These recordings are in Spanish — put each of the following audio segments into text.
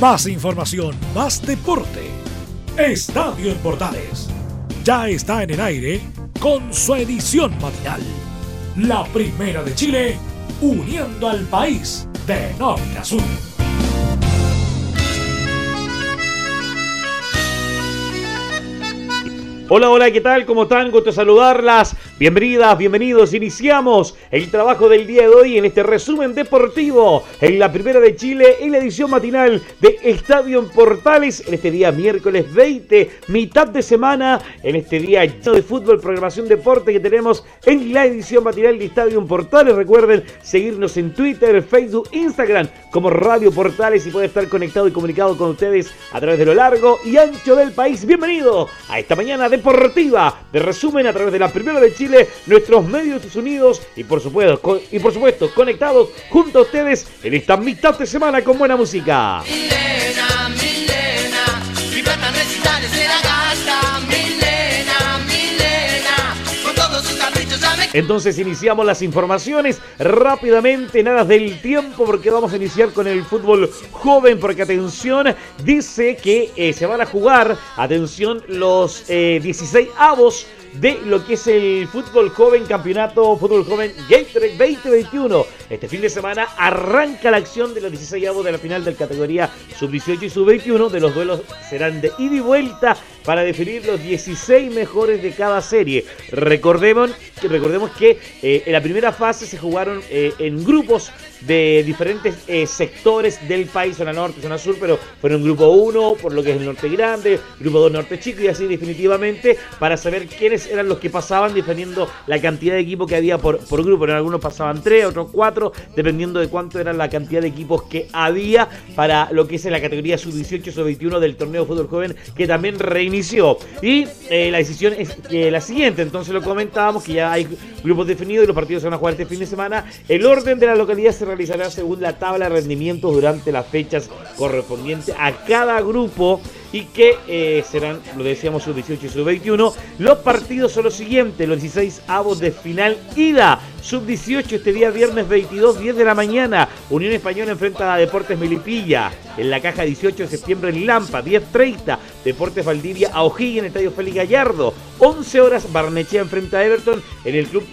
Más información, más deporte. Estadio en Portales. Ya está en el aire con su edición matinal. La primera de Chile, uniendo al país de norte a sur. Hola, hola, ¿qué tal? ¿Cómo están? Gusto saludarlas. Bienvenidas, bienvenidos. Iniciamos el trabajo del día de hoy en este resumen deportivo en la Primera de Chile en la edición matinal de Estadio en Portales en este día miércoles 20, mitad de semana, en este día lleno de fútbol, programación deporte que tenemos en la edición matinal de Estadio en Portales. Recuerden seguirnos en Twitter, Facebook, Instagram como Radio Portales y puede estar conectado y comunicado con ustedes a través de lo largo y ancho del país. Bienvenido a esta mañana de deportiva de resumen a través de la Primera de Chile, nuestros medios unidos y por supuesto, y por supuesto conectados junto a ustedes en esta mitad de semana con buena música. Entonces iniciamos las informaciones rápidamente, nada del tiempo, porque vamos a iniciar con el fútbol joven, porque atención, dice que eh, se van a jugar, atención, los 16 eh, avos de lo que es el fútbol joven, campeonato fútbol joven Gatorade 2021. Este fin de semana arranca la acción de los 16 avos de la final del categoría sub-18 y sub-21. De los duelos serán de ida y vuelta para definir los 16 mejores de cada serie. Recordemos, recordemos que eh, en la primera fase se jugaron eh, en grupos de diferentes eh, sectores del país, zona norte, zona sur, pero fueron grupo 1 por lo que es el norte grande, grupo 2 norte chico y así definitivamente para saber quiénes eran los que pasaban dependiendo la cantidad de equipos que había por, por grupo. En algunos pasaban 3, otros 4, dependiendo de cuánto era la cantidad de equipos que había para lo que es la categoría sub-18, sub-21 del torneo de fútbol joven que también reinició. Y eh, la decisión es la siguiente, entonces lo comentábamos que ya hay grupos definidos y los partidos se van a jugar este fin de semana. El orden de la localidad se realizará según la tabla de rendimientos durante las fechas correspondientes a cada grupo y que eh, serán, lo decíamos, sub-18 y sub-21. Los partidos son los siguientes, los 16 avos de final ida. Sub-18 este día viernes 22, 10 de la mañana. Unión Española enfrenta a Deportes Melipilla. En la caja 18 de septiembre en Lampa, 10.30. Deportes Valdivia a O'Higgins Estadio Félix Gallardo. 11 horas Barnechea enfrenta a Everton en el Club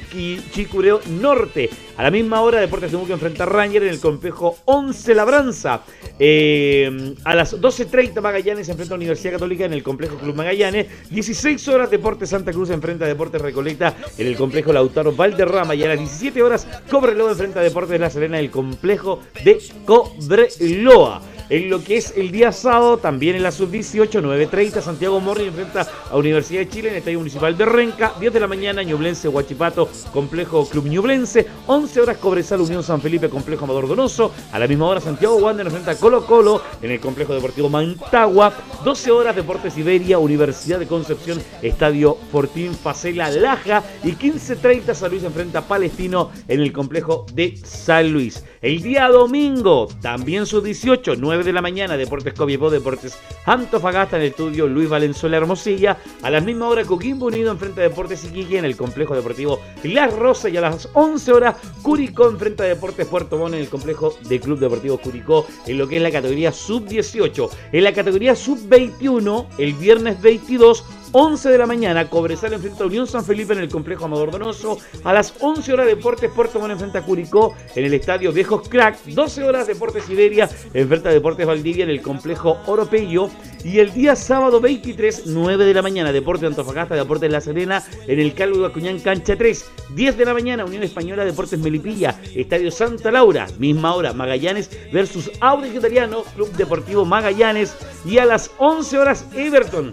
Chicureo Norte. A la misma hora Deportes Temuco enfrenta a Ranger en el complejo 11 Labranza. Eh, a las 12.30 Magallanes enfrenta Universidad Católica en el complejo Club Magallanes. 16 horas Deportes Santa Cruz enfrenta a Deportes Recoleta en el complejo Lautaro Valderrama. Y a las 17 horas Cobreloa enfrenta a Deportes La Serena en el complejo de Cobreloa. En lo que es el día sábado, también en la sub-18, 9.30, Santiago Morri enfrenta a Universidad de Chile en el Estadio Municipal de Renca. 10 de la mañana, Ñublense, Huachipato, Complejo Club Ñublense. 11 horas, Cobresal, Unión San Felipe, Complejo Amador Donoso. A la misma hora, Santiago Wander enfrenta a Colo Colo en el Complejo Deportivo Mantagua. 12 horas, Deportes Iberia, Universidad de Concepción, Estadio Fortín Facela Laja. Y 15.30, San Luis enfrenta a Palestino en el Complejo de San Luis. El día domingo, también sub-18, 9 de la mañana, Deportes Copiapó, Deportes Antofagasta en el estudio Luis Valenzuela Hermosilla. A la misma hora, Coquimbo Unido enfrenta a Deportes Iquique en el complejo deportivo Las Rosas. Y a las 11 horas, Curicó enfrenta a Deportes Puerto Montt en el complejo de Club Deportivo Curicó en lo que es la categoría sub-18. En la categoría sub-21, el viernes 22, 11 de la mañana, Cobresal enfrenta a Unión San Felipe en el complejo Amador Donoso. A las 11 horas, Deportes Puerto Montt enfrenta a Curicó en el estadio Viejos Crack. 12 horas, Deportes Siberia enfrenta a Deportes Valdivia en el complejo Oropello. Y el día sábado 23, 9 de la mañana, Deportes Antofagasta, Deportes La Serena en el Calvo Acuñán Cancha 3. 10 de la mañana, Unión Española, Deportes Melipilla, Estadio Santa Laura. Misma hora, Magallanes versus Audi Italiano, Club Deportivo Magallanes. Y a las 11 horas, Everton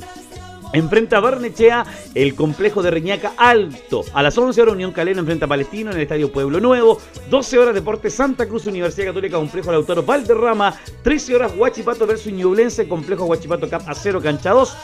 Enfrenta a Barnechea el complejo de Reñaca Alto. A las 11 horas Unión Calera enfrenta a Palestino en el Estadio Pueblo Nuevo. 12 horas Deportes Santa Cruz Universidad Católica Complejo Lautaro Valderrama. 13 horas Huachipato versus Ñublense Complejo Huachipato Cap a 0 Cancha 2.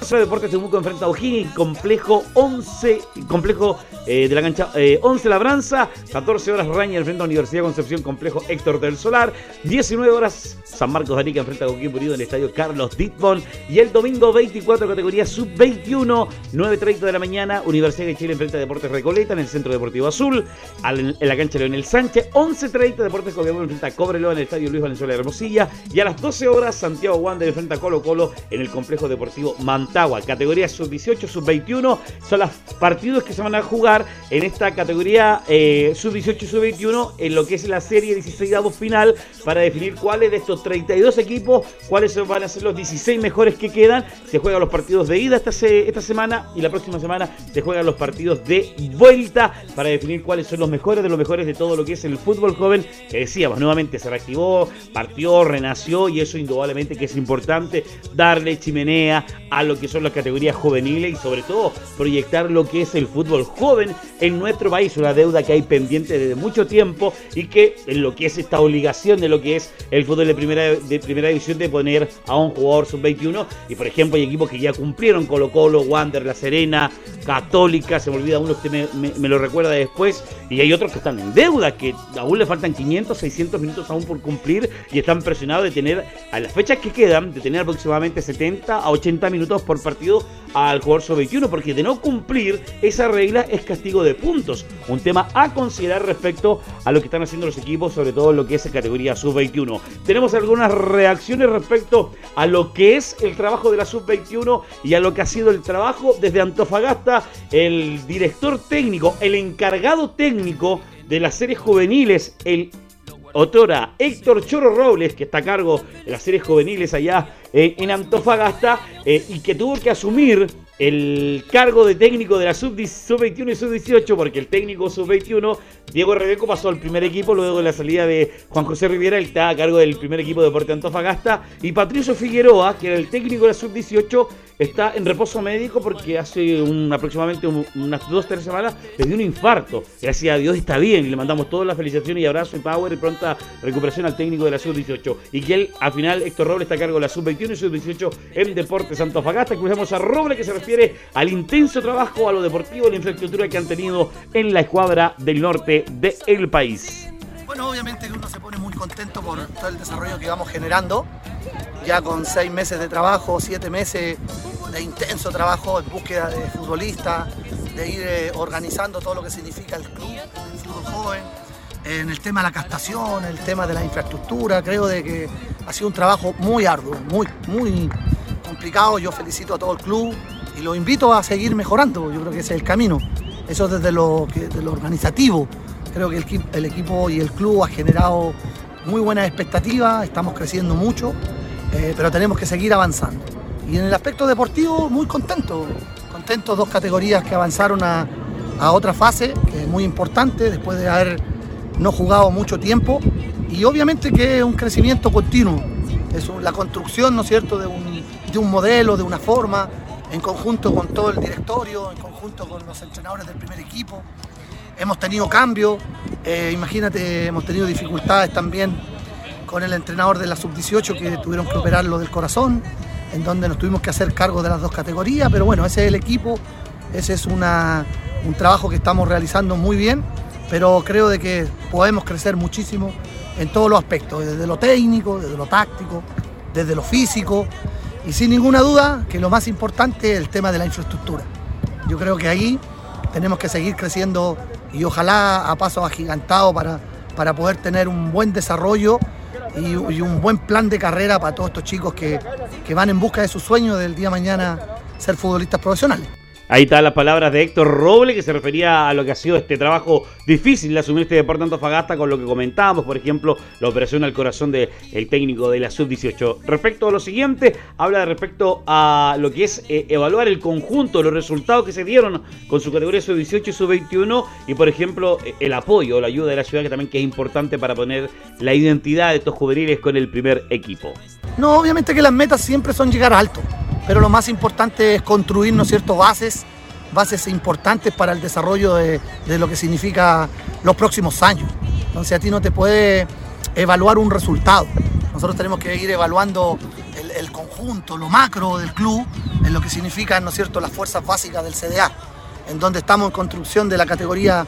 Deportes Temuco enfrenta a O'Higgins, complejo 11, complejo eh, de la cancha 11 eh, Labranza, 14 horas Raña enfrenta a Universidad Concepción, complejo Héctor del Solar, 19 horas San Marcos de Arica enfrenta a Coquimbo Unido en el estadio Carlos Ditbon. Y el domingo 24 categoría sub-21, 9.30 de la mañana, Universidad de Chile enfrenta a Deportes Recoleta en el Centro Deportivo Azul, en la cancha Leonel Sánchez, 11.30 Deportes Coquimbo enfrenta a Cobreloa en el estadio Luis Valenzuela de Hermosilla. Y a las 12 horas Santiago Wander enfrenta a Colo Colo en el complejo deportivo Mantagua, categoría sub-18, sub-21, son los partidos que se van a jugar en esta categoría eh, sub-18 y sub-21 en lo que es la serie 16 avos final para definir cuáles de estos 32 equipos, cuáles van a ser los 16 mejores que quedan. Se juegan los partidos de ida esta, esta semana y la próxima semana se juegan los partidos de vuelta para definir cuáles son los mejores de los mejores de todo lo que es el fútbol joven que decíamos nuevamente se reactivó, partió, renació y eso indudablemente que es importante darle chimenea a lo que son las categorías juveniles y sobre todo proyectar lo que es el fútbol joven en nuestro país, una deuda que hay pendiente desde mucho tiempo y que en lo que es esta obligación de lo que es el fútbol de primera, de primera división de poner a un jugador sub-21 y por ejemplo hay equipos que ya cumplieron Colo Colo, Wander, La Serena, Católica, se me olvida uno que me, me, lo recuerda después y hay otros que están en deuda, que aún le faltan 500, 600 minutos aún por cumplir y están presionados de tener a las fechas que quedan, de tener aproximadamente 70 a 80 minutos por partido al jugador sub-21 porque de no cumplir esa regla es castigo de puntos. Un tema a considerar respecto a lo que están haciendo los equipos, sobre todo lo que es categoría sub-21. Tenemos algunas reacciones respecto a lo que es el trabajo de la sub-21 y a lo que ha sido el trabajo desde Antofagasta, el director técnico, el encargado técnico de las series juveniles, el otora Héctor Choro Robles, que está a cargo de las series juveniles allá eh, en Antofagasta, eh, y que tuvo que asumir el cargo de técnico de la sub-21 y sub-18, porque el técnico sub-21, Diego Rebeco, pasó al primer equipo luego de la salida de Juan José Riviera, él está a cargo del primer equipo de Deporte Antofagasta, y Patricio Figueroa, que era el técnico de la sub-18, está en reposo médico porque hace aproximadamente unas dos, tres semanas le dio un infarto. Gracias a Dios está bien y le mandamos todas las felicitaciones y abrazo y power y pronta recuperación al técnico de la sub-18. Y que él, al final, Héctor Robles está a cargo de la sub-21 y sub-18 en Deportes Antofagasta. Escuchamos a Robles que se al intenso trabajo, a lo deportivo, la infraestructura que han tenido en la escuadra del norte del país. Bueno, obviamente uno se pone muy contento por todo el desarrollo que vamos generando, ya con seis meses de trabajo, siete meses de intenso trabajo en búsqueda de futbolistas, de ir eh, organizando todo lo que significa el club, el fútbol joven, en el tema de la castación, el tema de la infraestructura, creo de que ha sido un trabajo muy arduo, muy, muy complicado. Yo felicito a todo el club y lo invito a seguir mejorando, yo creo que ese es el camino. Eso desde lo, desde lo organizativo, Creo que el, equipo y el club ha generado muy buenas expectativas, estamos creciendo mucho, eh, pero tenemos que seguir avanzando. Y en el aspecto deportivo, muy contento, contentos dos categorías que avanzaron a, otra fase, que es muy importante después de haber no jugado mucho tiempo, y obviamente que es un crecimiento continuo, es la construcción, ¿no es cierto?, de un, de un modelo, de una forma, en conjunto con todo el directorio, en conjunto con los entrenadores del primer equipo. Hemos tenido cambios, eh, imagínate, hemos tenido dificultades también con el entrenador de la sub-18 que tuvieron que operarlo del corazón, en donde nos tuvimos que hacer cargo de las dos categorías, pero bueno, ese es el equipo, ese es un trabajo que estamos realizando muy bien, pero creo de que podemos crecer muchísimo en todos los aspectos, desde lo técnico, desde lo táctico, desde lo físico, y sin ninguna duda que lo más importante es el tema de la infraestructura. Yo creo que ahí tenemos que seguir creciendo y ojalá a pasos agigantados para, para poder tener un buen desarrollo y, un buen plan de carrera para todos estos chicos que, que van en busca de su sueño del día de mañana ser futbolistas profesionales. Ahí están las palabras de Héctor Roble, que se refería a lo que ha sido este trabajo difícil de asumir este Deporte Antofagasta con lo que comentábamos, por ejemplo, la operación al corazón del técnico de la Sub-18. Respecto a lo siguiente, habla de respecto a lo que es eh, evaluar el conjunto, los resultados que se dieron con su categoría Sub-18 y Sub-21 y, por ejemplo, el apoyo, la ayuda de la ciudad, que también que es importante para poner la identidad de estos juveniles con el primer equipo. No, obviamente que las metas siempre son llegar alto pero lo más importante es construir, ¿no bases, bases importantes para el desarrollo de, lo que significa los próximos años. Entonces a ti no te puede evaluar un resultado. Nosotros tenemos que ir evaluando el conjunto, lo macro del club, en lo que significan, ¿no cierto?, las fuerzas básicas del CDA, en donde estamos en construcción de la categoría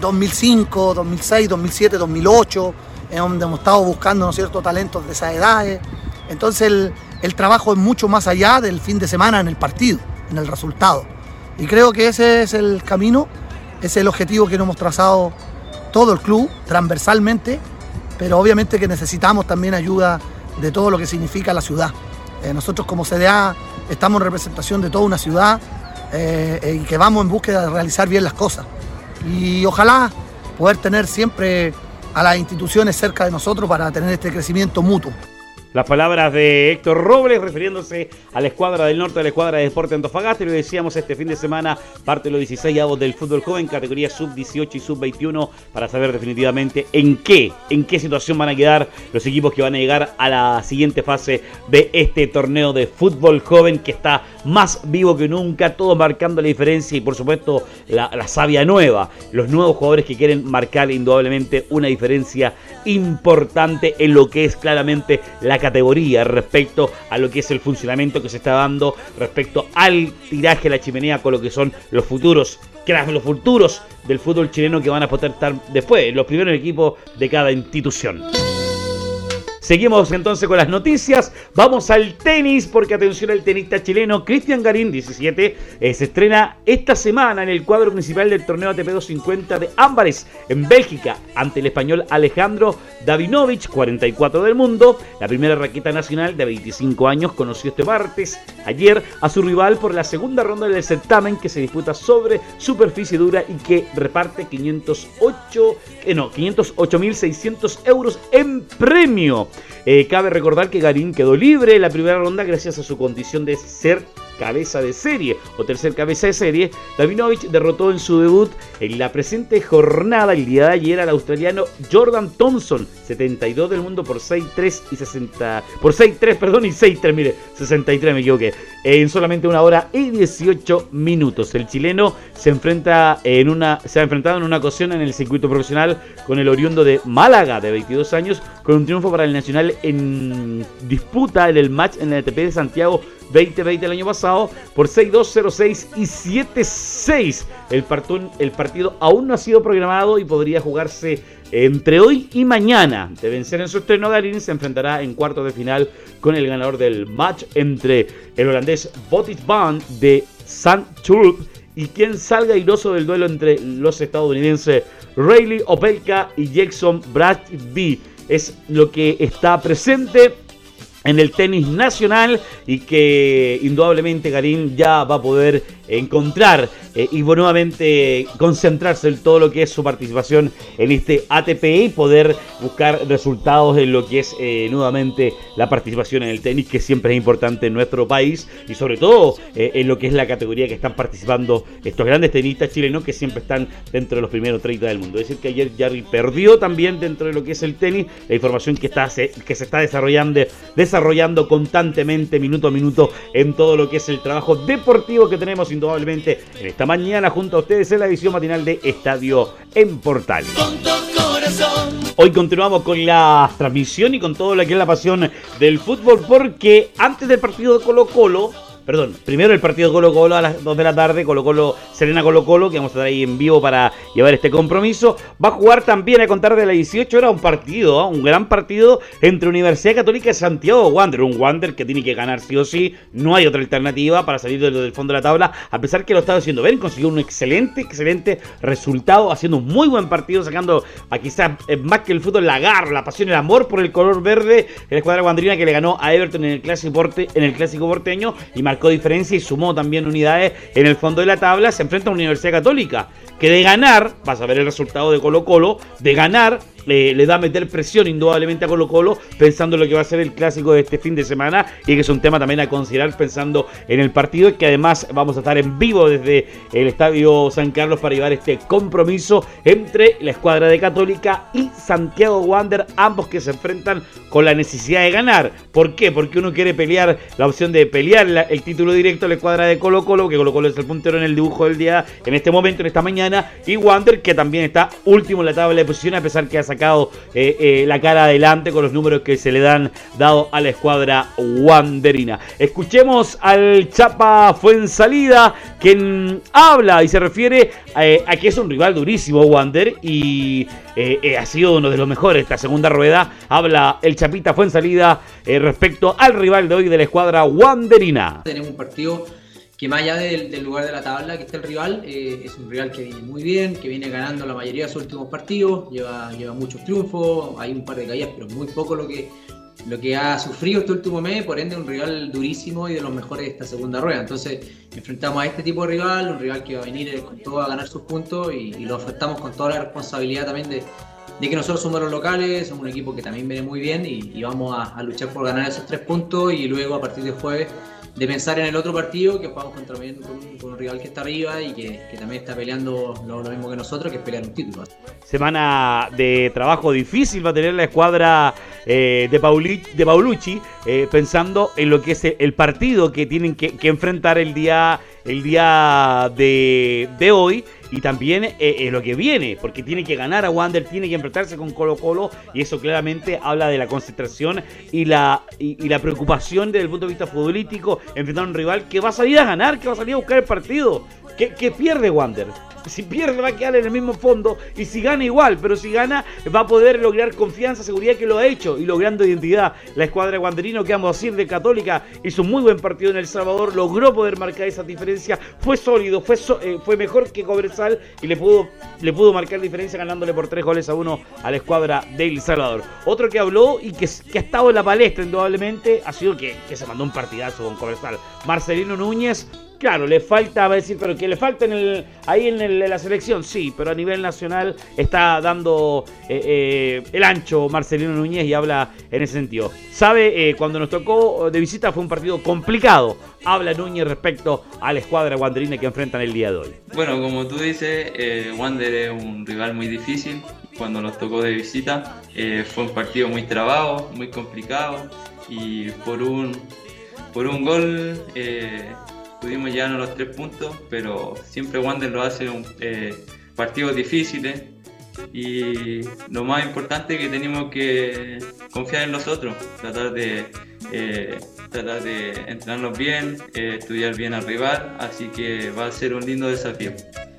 2005, 2006, 2007, 2008, en donde hemos estado buscando, ¿no es talentos de esas edades. Entonces el, trabajo es mucho más allá del fin de semana en el partido, en el resultado. Y creo que ese es el camino, ese es el objetivo que nos hemos trazado todo el club, transversalmente, pero obviamente que necesitamos también ayuda de todo lo que significa la ciudad. Eh, nosotros como CDA estamos en representación de toda una ciudad eh, y que vamos en búsqueda de realizar bien las cosas. Y ojalá poder tener siempre a las instituciones cerca de nosotros para tener este crecimiento mutuo. Las palabras de Héctor Robles refiriéndose a la escuadra del norte de la escuadra de Deporte Antofagasta. Y lo decíamos este fin de semana, parte de los 16 avos del fútbol joven, categoría sub-18 y sub-21, para saber definitivamente en qué, en qué situación van a quedar los equipos que van a llegar a la siguiente fase de este torneo de fútbol joven que está más vivo que nunca, todo marcando la diferencia y por supuesto la, la savia nueva, los nuevos jugadores que quieren marcar indudablemente una diferencia importante en lo que es claramente la categoría respecto a lo que es el funcionamiento que se está dando respecto al tiraje de la chimenea con lo que son los futuros los futuros del fútbol chileno que van a poder estar después, los primeros equipos de cada institución. Seguimos entonces con las noticias. Vamos al tenis, porque atención al tenista chileno Cristian Garín, 17, eh, se estrena esta semana en el cuadro principal del torneo ATP 250 de Ámbares, en Bélgica, ante el español Alejandro Davinovich, 44 del mundo. La primera raqueta nacional de 25 años conoció este martes, ayer, a su rival por la segunda ronda del certamen que se disputa sobre superficie dura y que reparte 508, eh, no, 508.600 euros en premio. Eh, cabe recordar que Garín quedó libre en la primera ronda gracias a su condición de ser cabeza de serie o tercer cabeza de serie, Davinovich derrotó en su debut en la presente jornada el día de ayer al australiano Jordan Thompson, 72 del mundo por 6-3 y 60 por 6-3, perdón, y 6-3, mire, 63 me equivoqué, en solamente una hora y 18 minutos. El chileno se enfrenta en una se ha enfrentado en una ocasión en el circuito profesional con el oriundo de Málaga de 22 años con un triunfo para el Nacional en disputa en el match en el ATP de Santiago 2020 el año pasado por 6-2, 0-6 y 7-6. El, el partido aún no ha sido programado y podría jugarse entre hoy y mañana. De vencer en su estreno, Garín se enfrentará en cuartos de final con el ganador del match entre el holandés Botis Van de St. Tulp y quien salga airoso del duelo entre los estadounidenses Rayleigh Opelka y Jackson Bradby. Es lo que está presente en el tenis nacional y que indudablemente Garín ya va a poder encontrar eh, y nuevamente concentrarse en todo lo que es su participación en este ATP y poder buscar resultados en lo que es eh, nuevamente la participación en el tenis que siempre es importante en nuestro país y sobre todo eh, en lo que es la categoría que están participando estos grandes tenistas chilenos que siempre están dentro de los primeros 30 del mundo. Es decir que ayer Jarry perdió también dentro de lo que es el tenis la información que, está, que se está desarrollando, desarrollando constantemente minuto a minuto en todo lo que es el trabajo deportivo que tenemos indudablemente en esta mañana junto a ustedes en la edición matinal de Estadio en Portal. Hoy continuamos con la transmisión y con todo lo que es la pasión del fútbol porque antes del partido de Colo Colo perdón, primero el partido Colo Colo a las 2 de la tarde, Colo Colo, Serena Colo Colo, que vamos a estar ahí en vivo para llevar este compromiso. Va a jugar también a contar de las 18 horas un partido, ¿ah? un gran partido entre Universidad Católica y Santiago Wander, un Wander que tiene que ganar sí o sí, no hay otra alternativa para salir del, fondo de la tabla, a pesar que lo estaba haciendo bien, consiguió un excelente, excelente resultado, haciendo un muy buen partido, sacando a quizás eh, más que el fútbol, la garra, la pasión, el amor por el color verde, la escuadra guandrina que le ganó a Everton en el clásico, en el clásico porteño y marcó diferencia y sumó también unidades en el fondo de la tabla. Se enfrenta a una Universidad Católica que de ganar, vas a ver el resultado de Colo Colo, de ganar le da a meter presión indudablemente a Colo Colo, pensando en lo que va a ser el clásico de este fin de semana y que es un tema también a considerar pensando en el partido, que además vamos a estar en vivo desde el Estadio San Carlos para llevar este compromiso entre la escuadra de Católica y Santiago Wander, ambos que se enfrentan con la necesidad de ganar. ¿Por qué? Porque uno quiere pelear la opción de pelear el título directo a la escuadra de Colo Colo, que Colo Colo es el puntero en el dibujo del día en este momento, en esta mañana, y Wander que también está último en la tabla de posiciones a pesar que ha sacado eh, eh, la cara adelante con los números que se le dan dado a la escuadra wanderina. Escuchemos al Chapa Fuensalida, quien habla y se refiere a que es un rival durísimo, Wander, y ha sido uno de los mejores esta segunda rueda. Habla el Chapita Fuensalida respecto al rival de hoy de la escuadra wanderina. Tenemos un partido que más allá del, lugar de la tabla que está el rival, eh, es un rival que viene muy bien, que viene ganando la mayoría de sus últimos partidos, lleva, lleva muchos triunfos, hay un par de caídas, pero muy poco lo que, lo que ha sufrido este último mes, por ende un rival durísimo y de los mejores de esta segunda rueda. Entonces enfrentamos a este tipo de rival, un rival que va a venir eh, con todo a ganar sus puntos y, lo afectamos con toda la responsabilidad también de, que nosotros somos los locales, somos un equipo que también viene muy bien y, vamos a, a, luchar por ganar esos tres puntos y luego a partir de jueves de pensar en el otro partido que jugamos contra con, un, rival que está arriba y que, también está peleando lo, mismo que nosotros, que es pelear un título. Semana de trabajo difícil va a tener la escuadra eh, de, de Paulucci, eh, pensando en lo que es el partido que tienen que, enfrentar el día, el día de, de hoy y también eh, eh, lo que viene, porque tiene que ganar a Wander, tiene que enfrentarse con Colo Colo y eso claramente habla de la concentración y la, y, la preocupación desde el punto de vista futbolístico, enfrentar a un rival que va a salir a ganar, que va a salir a buscar el partido, que, que pierde Wander si pierde va a quedar en el mismo fondo y si gana igual, pero si gana va a poder lograr confianza, seguridad que lo ha hecho y logrando identidad. La escuadra de Guanderino, que vamos a decir, de Católica, hizo un muy buen partido en El Salvador, logró poder marcar esa diferencia, fue sólido, fue, eh, fue mejor que Cobresal y le pudo, le pudo marcar diferencia ganándole por tres goles a uno a la escuadra de El Salvador. Otro que habló y que, que ha estado en la palestra indudablemente ha sido que, que se mandó un partidazo con Cobresal. Marcelino Núñez Claro, le falta, va a decir, pero que le falta en el, ahí en, la selección, sí, pero a nivel nacional está dando eh, eh, el ancho Marcelino Núñez y habla en ese sentido. Sabe, eh, cuando nos tocó de visita fue un partido complicado. Habla Núñez respecto a la escuadra guanderina que enfrentan el día de hoy. Bueno, como tú dices, Wander es un rival muy difícil. Cuando nos tocó de visita fue un partido muy trabado, muy complicado y por un, por un gol pudimos llevarnos los tres puntos, pero siempre Wander lo hace un, eh, partidos difíciles y lo más importante es que tenemos que confiar en nosotros, tratar de, eh, tratar de entrenarnos bien, eh, estudiar bien al rival, así que va a ser un lindo desafío.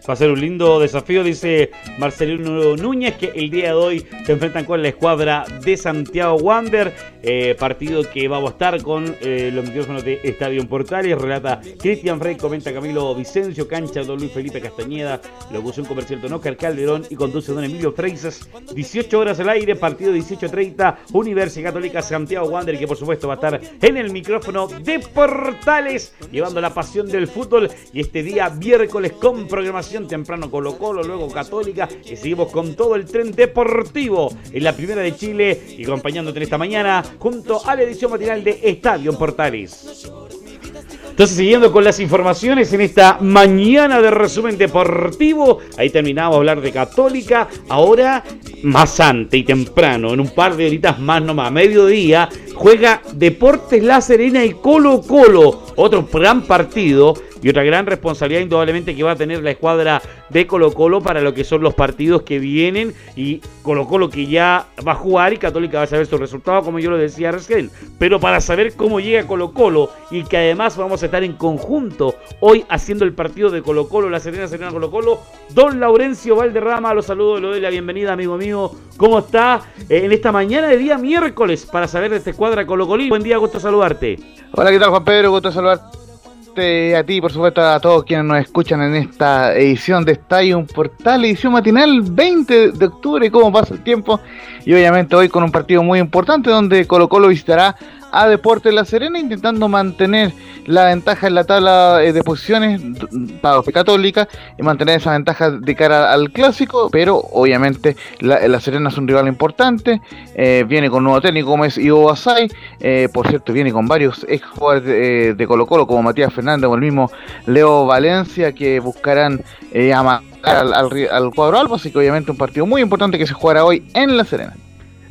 Va a ser un lindo desafío, dice Marcelino Núñez, que el día de hoy se enfrentan con la escuadra de Santiago Wander. Eh, partido que vamos a estar con eh, los micrófonos de Estadio Portales. Relata Cristian Frey, comenta Camilo Vicencio, cancha don Luis Felipe Castañeda, locución comercial don Oscar Calderón y conduce don Emilio Freisas. 18 horas al aire, partido 18.30, Universidad Católica Santiago Wander, que por supuesto va a estar en el micrófono de Portales, llevando la pasión del fútbol. Y este día miércoles con programación temprano Colo Colo, luego Católica y seguimos con todo el tren deportivo en la primera de Chile y acompañándote en esta mañana junto a la edición matinal de Estadio Portales. Entonces, siguiendo con las informaciones en esta mañana de resumen deportivo, ahí terminamos de hablar de Católica. Ahora, más antes y temprano, en un par de horitas más nomás, a mediodía, juega Deportes La Serena y Colo Colo. Otro gran partido y otra gran responsabilidad indudablemente que va a tener la escuadra de Colo Colo para lo que son los partidos que vienen y Colo Colo que ya va a jugar y Católica va a saber su resultado como yo lo decía recién. Pero para saber cómo llega Colo Colo y que además vamos a estar en conjunto hoy haciendo el partido de Colo Colo, la Serena Serena Colo Colo, don Laurencio Valderrama, los saludo, le doy la bienvenida amigo mío, ¿cómo está eh, en esta mañana de día miércoles para saber de esta escuadra Colo Colo? Buen día, gusto saludarte. Hola, ¿qué tal Juan Pedro? Gusto saludarte a ti, por supuesto, a todos quienes nos escuchan en esta edición de Estadio Portal, edición matinal 20 de octubre, cómo pasa el tiempo. Y obviamente hoy con un partido muy importante donde Colo Colo visitará a Deportes La Serena, intentando mantener la ventaja en la tabla eh, de posiciones para los Católica y mantener esa ventaja de cara al clásico, pero obviamente la, Serena es un rival importante, eh, viene con nuevo técnico como es Ivo Basay, eh, por cierto viene con varios ex jugadores de, Colo Colo como Matías Fernández o el mismo Leo Valencia que buscarán amagar al, al, cuadro albo, así que obviamente un partido muy importante que se jugará hoy en La Serena.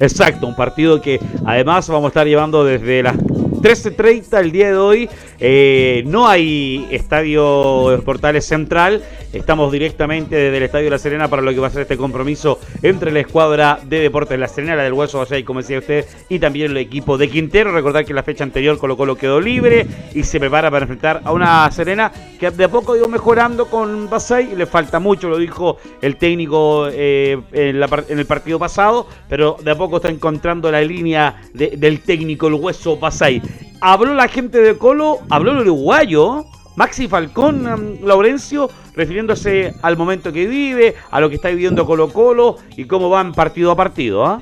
Exacto, un partido que además vamos a estar llevando desde las 13.30 el día de hoy. Eh, no hay estadio Portales Central. Estamos directamente desde el Estadio La Serena para lo que va a ser este compromiso entre la escuadra de Deportes La Serena, la del Hueso Basay, como decía usted, y también el equipo de Quintero. Recordar que la fecha anterior Colo Colo quedó libre y se prepara para enfrentar a una Serena que de a poco ido mejorando con Basay, le falta mucho, lo dijo el técnico eh, en, el partido pasado, pero de a poco está encontrando la línea del técnico el Hueso Basay. Habló la gente de Colo, habló el uruguayo, Maxi Falcón, um, Laurencio, refiriéndose al momento que vive, a lo que está viviendo Colo Colo y cómo van partido a partido. ¿ah?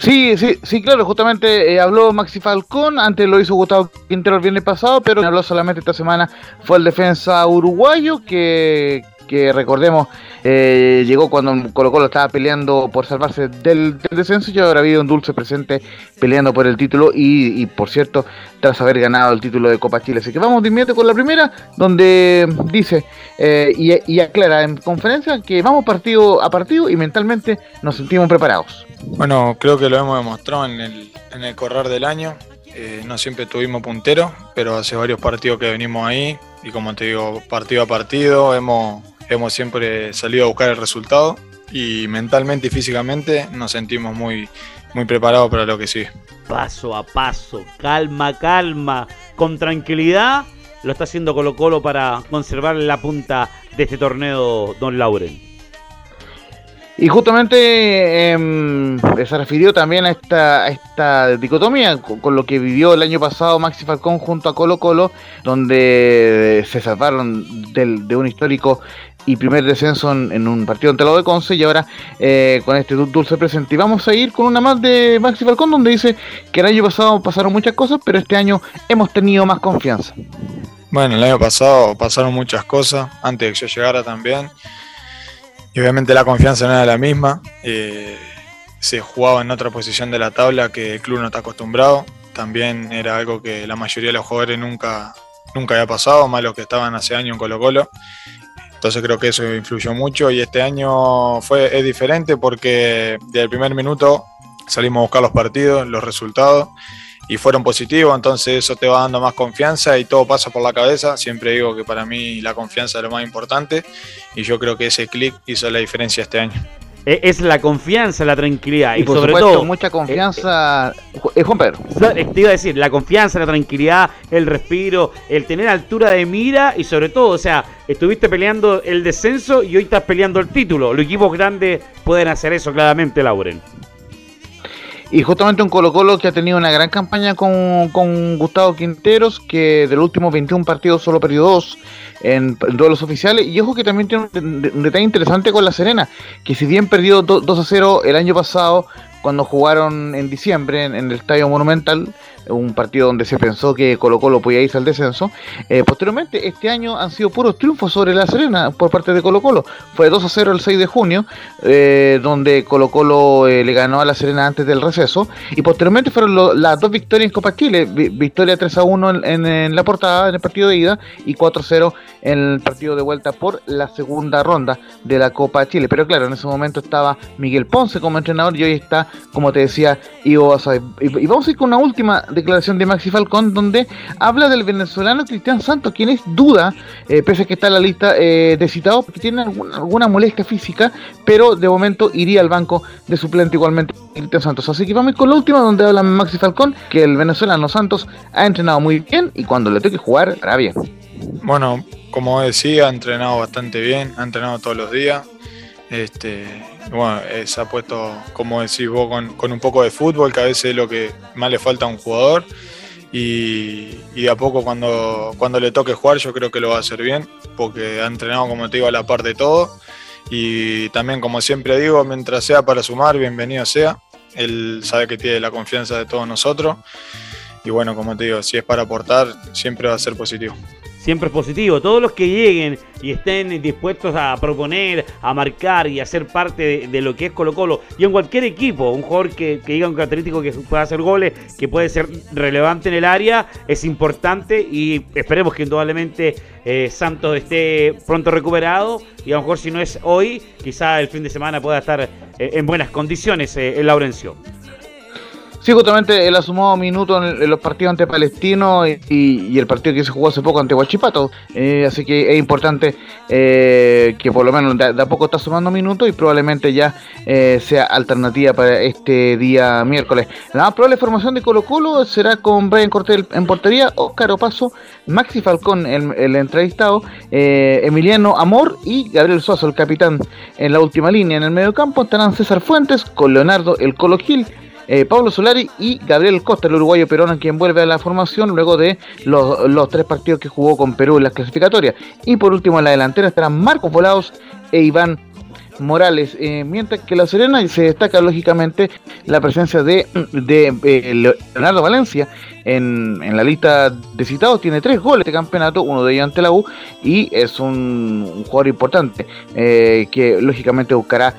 Sí, sí, sí, claro, justamente eh, habló Maxi Falcón, antes lo hizo Gustavo Quintero el viernes pasado, pero habló solamente esta semana, fue el defensa uruguayo que, que recordemos eh, llegó cuando Colo Colo estaba peleando por salvarse del, descenso y ahora habido un dulce presente peleando por el título y, por cierto tras haber ganado el título de Copa Chile. Así que vamos de inmediato con la primera donde dice eh, y, aclara en conferencia que vamos partido a partido y mentalmente nos sentimos preparados. Bueno, creo que lo hemos demostrado en el, en el correr del año. Eh, no siempre tuvimos puntero, pero hace varios partidos que venimos ahí y como te digo, partido a partido hemos, hemos siempre salido a buscar el resultado y mentalmente y físicamente nos sentimos muy, muy preparados para lo que sigue. Paso a paso, calma, calma, con tranquilidad, lo está haciendo Colo Colo para conservar la punta de este torneo, don Lauren. Y justamente em, se refirió también a esta, esta dicotomía con, lo que vivió el año pasado Maxi Falcón junto a Colo Colo, donde se salvaron de un histórico y primer descenso en, un partido ante de Conce y ahora eh, con este dulce presente. Y vamos a ir con una más de Maxi Falcón donde dice que el año pasado pasaron muchas cosas, pero este año hemos tenido más confianza. Bueno, el año pasado pasaron muchas cosas, antes de que yo llegara también. Y obviamente la confianza no era la misma. Eh, se jugaba en otra posición de la tabla que el club no está acostumbrado. También era algo que la mayoría de los jugadores nunca, nunca había pasado, más los que estaban hace años en Colo Colo. Entonces creo que eso influyó mucho y este año fue, es diferente porque desde el primer minuto salimos a buscar los partidos, los resultados y fueron positivos, entonces eso te va dando más confianza y todo pasa por la cabeza. Siempre digo que para mí la confianza es lo más importante y yo creo que ese clic hizo la diferencia este año. E, es la confianza, la tranquilidad y, sobre todo mucha confianza. Eh, eh, Juan Pedro. Te iba a decir, la confianza, la tranquilidad, el respiro, el tener altura de mira y sobre todo, o sea, estuviste peleando el descenso y hoy estás peleando el título. Los equipos grandes pueden hacer eso claramente, Lauren. Y justamente un Colo Colo que ha tenido una gran campaña con, con Gustavo Quinteros, que de los últimos 21 partidos solo perdió dos en, duelos oficiales. Y ojo que también tiene un, detalle interesante con La Serena, que si bien perdió 2 a 0 el año pasado, cuando jugaron en diciembre en el Estadio Monumental, un partido donde se pensó que Colo Colo podía irse al descenso. Eh, posteriormente, este año han sido puros triunfos sobre La Serena por parte de Colo Colo. Fue 2 a 0 el 6 de junio, eh, donde Colo Colo eh, le ganó a La Serena antes del receso. Y posteriormente fueron las dos victorias en Copa Chile. victoria 3 a 1 en, la portada, en el partido de ida, y 4 a 0 en el partido de vuelta por la segunda ronda de la Copa Chile. Pero claro, en ese momento estaba Miguel Ponce como entrenador y hoy está, como te decía, Ivo Y vamos a ir con una última declaración de Maxi Falcón donde habla del venezolano Cristian Santos, quien es duda, eh, pese a que está en la lista eh, de citados, porque tiene alguna, molestia física, pero de momento iría al banco de suplente igualmente Cristian Santos. Así que vamos con la última donde habla Maxi Falcón, que el venezolano Santos ha entrenado muy bien y cuando le toque jugar, hará bien. Bueno, como decía, ha entrenado bastante bien, ha entrenado todos los días. Este, bueno, eh, se ha puesto, como decís vos, con, un poco de fútbol, que a veces es lo que más le falta a un jugador. Y, de a poco cuando, cuando le toque jugar yo creo que lo va a hacer bien, porque ha entrenado, como te digo, a la par de todo. Y también, como siempre digo, mientras sea para sumar, bienvenido sea. Él sabe que tiene la confianza de todos nosotros. Y bueno, como te digo, si es para aportar, siempre va a ser positivo siempre es positivo. Todos los que lleguen y estén dispuestos a proponer, a marcar y a ser parte de, lo que es Colo Colo y en cualquier equipo, un jugador que, diga un característico que pueda hacer goles, que puede ser relevante en el área, es importante y esperemos que indudablemente eh, Santos esté pronto recuperado y a lo mejor si no es hoy, quizá el fin de semana pueda estar eh, en buenas condiciones eh, el Laurencio. Sí, justamente él ha sumado minutos en, los partidos ante Palestino y, el partido que se jugó hace poco ante Huachipato. Eh, así que es importante eh, que por lo menos de, a poco está sumando minutos y probablemente ya eh, sea alternativa para este día miércoles. La más probable formación de Colo Colo será con Brian Cortés en portería, Óscar Opaso, Maxi Falcón, el, el entrevistado, Emiliano Amor y Gabriel Suazo, el capitán. En la última línea, en el medio campo, estarán César Fuentes con Leonardo El Colo Gil. Eh, Pablo Solari y Gabriel Costa, el uruguayo peruano, quien vuelve a la formación luego de los, tres partidos que jugó con Perú en las clasificatorias. Y por último en la delantera estarán Marcos Volados e Iván Morales, eh, mientras que La Serena se destaca lógicamente la presencia de, eh, Leonardo Valencia en, la lista de citados, tiene tres goles de campeonato, uno de ellos ante la U, y es un, jugador importante que lógicamente buscará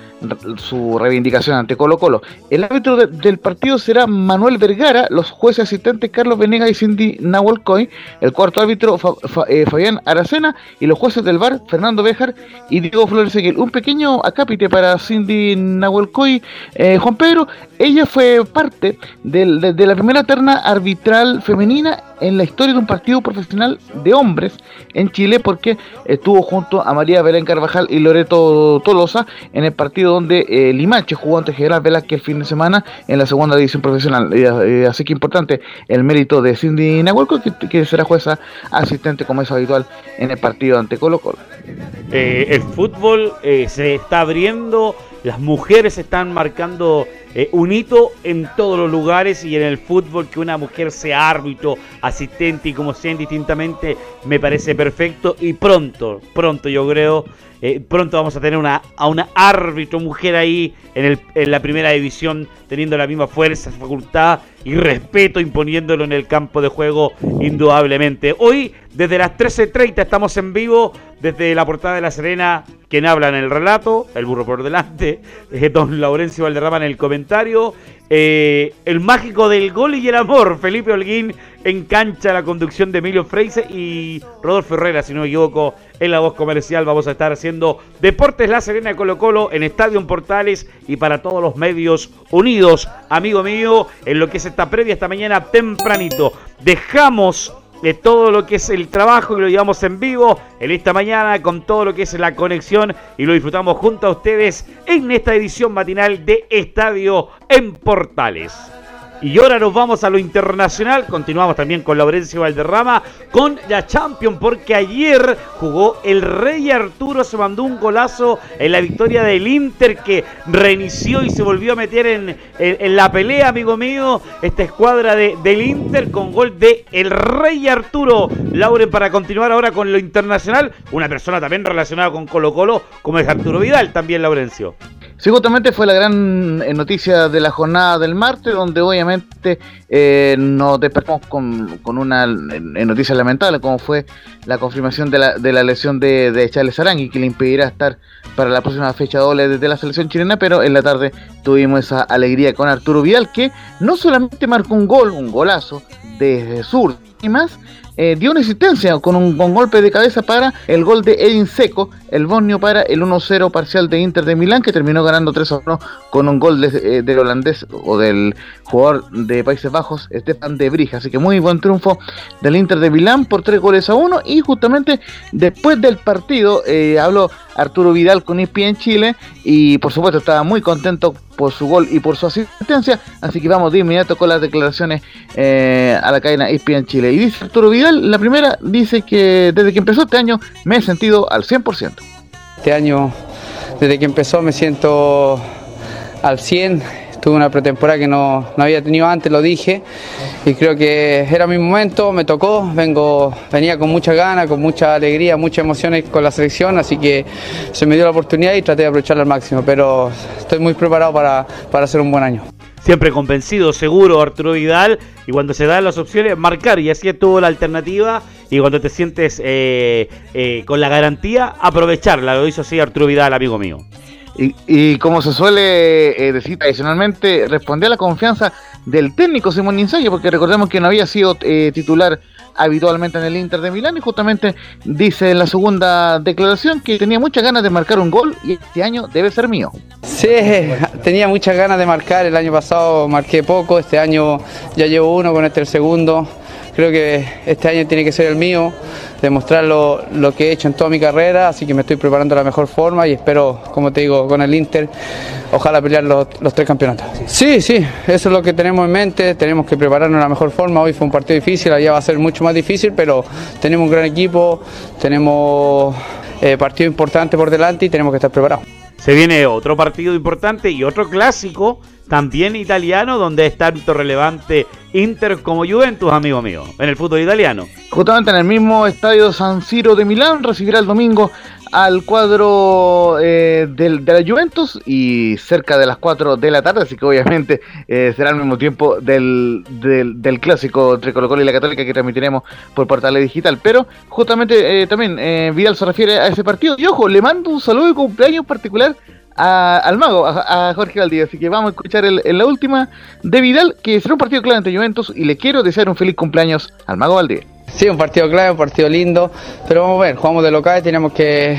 su reivindicación ante Colo Colo. El árbitro del partido será Manuel Vergara, los jueces asistentes Carlos Venega y Cindy Nahualcoy, el cuarto árbitro eh, Fabián Aracena y los jueces del bar Fernando Béjar y Diego Flores Seguel. Un pequeño acápite para Cindy Nahualcoy, eh, Juan Pedro, ella fue parte de, la primera terna arbitral femenina en la historia de un partido profesional de hombres en Chile porque estuvo junto a María Belén Carvajal y Loreto Tolosa en el partido donde eh, Limache jugó ante General Velázquez el fin de semana en la segunda división profesional. Eh, así que importante el mérito de Cindy Nahuelco que, será jueza asistente como es habitual en el partido ante Colo Colo. Eh, el fútbol se está abriendo, las mujeres están marcando eh, un hito en todos los lugares y en el fútbol que una mujer sea árbitro, asistente y como sea indistintamente me parece perfecto y pronto, pronto yo creo, eh, pronto vamos a tener una, a una árbitro mujer ahí en, el, en la primera división teniendo la misma fuerza, facultad y respeto imponiéndolo en el campo de juego indudablemente. Hoy desde las 13.30 estamos en vivo desde la portada de La Serena, quien habla en el relato, el burro por delante, eh, don Laurencio Valderrama en el comentario, eh, el mágico del gol y el amor, Felipe Holguín en cancha la conducción de Emilio Freise y Rodolfo Herrera, si no me equivoco, en la voz comercial vamos a estar haciendo Deportes La Serena de Colo Colo en Estadio Portales y para todos los medios unidos, amigo mío, en lo que es esta previa esta mañana tempranito. Dejamos de todo lo que es el trabajo y lo llevamos en vivo en esta mañana con todo lo que es la conexión y lo disfrutamos junto a ustedes en esta edición matinal de Estadio en Portales. Y ahora nos vamos a lo internacional. Continuamos también con Laurencio Valderrama, con la Champions, porque ayer jugó el Rey Arturo, se mandó un golazo en la victoria del Inter que reinició y se volvió a meter en, en, la pelea, amigo mío. Esta escuadra de, del Inter con gol de el Rey Arturo. Lauren, para continuar ahora con lo internacional, una persona también relacionada con Colo Colo, como es Arturo Vidal, también Laurencio. Sí, justamente fue la gran eh, noticia de la jornada del martes, donde obviamente eh, nos despertamos con, una noticia lamentable, como fue la confirmación de la, de la lesión de, de Charles Arangui, que le impedirá estar para la próxima fecha doble desde la selección chilena, pero en la tarde tuvimos esa alegría con Arturo Vidal, que no solamente marcó un gol, un golazo desde sur y más, eh, dio una existencia con un golpe de cabeza para el gol de Edin Seco, el Bonio para el 1-0 parcial de Inter de Milán, que terminó ganando 3-1 con un gol eh, del holandés o del jugador de Países Bajos, Stefan de Brija. Así que muy buen triunfo del Inter de Milán por 3 goles a 1. Y justamente después del partido eh, habló Arturo Vidal con ISPI en Chile y por supuesto estaba muy contento por su gol y por su asistencia. Así que vamos de inmediato con las declaraciones eh, a la cadena ISPI en Chile. Y dice Arturo Vidal, la primera dice que desde que empezó este año me he sentido al 100%. Este año, desde que empezó me siento al 100 tuve una pretemporada que no, había tenido antes, lo dije, y creo que era mi momento, me tocó, vengo, venía con mucha ganas, con mucha alegría, muchas emociones con la selección, así que se me dio la oportunidad y traté de aprovecharla al máximo, pero estoy muy preparado para, hacer un buen año siempre convencido, seguro Arturo Vidal, y cuando se dan las opciones, marcar, y así estuvo la alternativa, y cuando te sientes eh, eh, con la garantía, aprovecharla, lo hizo así Arturo Vidal, amigo mío. Y, como se suele eh, decir tradicionalmente, respondió a la confianza del técnico Simón Inzaghi, porque recordemos que no había sido eh, titular habitualmente en el Inter de Milán y justamente dice en la segunda declaración que tenía muchas ganas de marcar un gol y este año debe ser mío. Sí, tenía muchas ganas de marcar, el año pasado marqué poco, este año ya llevo uno, con este el segundo creo que este año tiene que ser el mío, demostrar lo, que he hecho en toda mi carrera, así que me estoy preparando de la mejor forma y espero, como te digo, con el Inter, ojalá pelear los, tres campeonatos. Sí, sí, eso es lo que tenemos en mente, tenemos que prepararnos de la mejor forma, hoy fue un partido difícil, allá va a ser mucho más difícil, pero tenemos un gran equipo, tenemos eh, partido importante por delante y tenemos que estar preparados. Se viene otro partido importante y otro clásico también italiano, donde es tanto relevante Inter como Juventus, amigo mío, en el fútbol italiano. Justamente en el mismo estadio San Siro de Milán recibirá el domingo al cuadro eh, del, de la Juventus y cerca de las 4 de la tarde, así que obviamente eh, será al mismo tiempo del, del, clásico entre Colo Colo y la Católica que transmitiremos por portal digital. Pero justamente eh, también Vidal se refiere a ese partido. Y ojo, le mando un saludo de cumpleaños particular al mago, a, Jorge Valdivia. Así que vamos a escuchar el, la última de Vidal, que será un partido clave ante Juventus. Y le quiero desear un feliz cumpleaños al mago Valdivia. Sí, un partido clave, un partido lindo, pero vamos a ver, jugamos de local tenemos que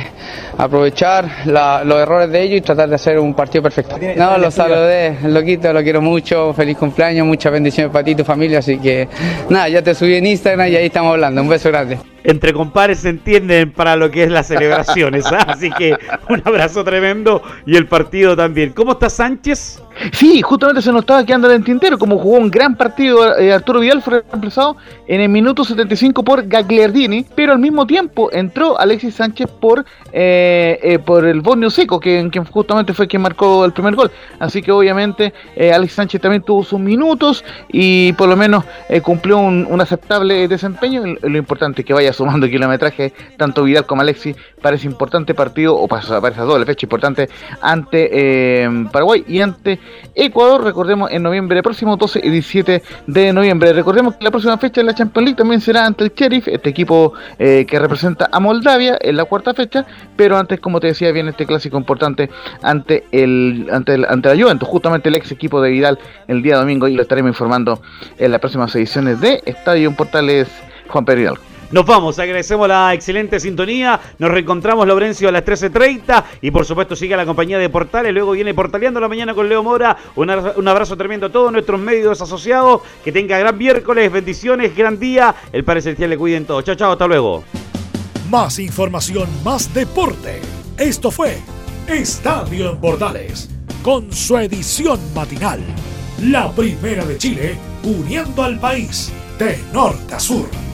aprovechar los errores de ellos y tratar de hacer un partido perfecto. No, lo saludé, loquito, lo quiero mucho, feliz cumpleaños, muchas bendiciones para ti y tu familia, así que nada, ya te subí en Instagram y ahí estamos hablando, un beso grande entre compares se entienden para lo que es las celebraciones. ¿ah? Así que un abrazo tremendo y el partido también. ¿Cómo está Sánchez? Sí, justamente se nos estaba quedando en el tintero, como jugó un gran partido eh, Arturo Vidal, fue reemplazado en el minuto 75 por Gagliardini, pero al mismo tiempo entró Alexis Sánchez por, eh, eh, por el Borneo Seco, que, justamente fue quien marcó el primer gol. Así que obviamente Alexis Sánchez también tuvo sus minutos y por lo menos cumplió un, aceptable desempeño. Lo importante es que vaya sumando kilometraje, tanto Vidal como Alexis, para ese importante partido, o para, para esa doble fecha importante, ante eh, Paraguay y ante Ecuador, recordemos, en noviembre próximo, 12 y 17 de noviembre. Recordemos que la próxima fecha en la Champions League también será ante el Sheriff, este equipo eh, que representa a Moldavia en la cuarta fecha, pero antes, como te decía, viene este clásico importante ante el ante, el, ante la Juventus, justamente el ex equipo de Vidal el día domingo, y lo estaremos informando en las próximas ediciones de Estadio Portales Juan Pedro. Nos vamos, agradecemos la excelente sintonía. Nos reencontramos, Laurencio, a las 13.30. Y por supuesto, sigue la compañía de Portales. Luego viene Portaleando la mañana con Leo Mora. Un, abrazo tremendo a todos nuestros medios asociados. Que tenga gran miércoles, bendiciones, gran día. El Padre Celestial le cuiden todo. Chao, chao, hasta luego. Más información, más deporte. Esto fue Estadio en Portales. Con su edición matinal. La primera de Chile, uniendo al país de norte a sur.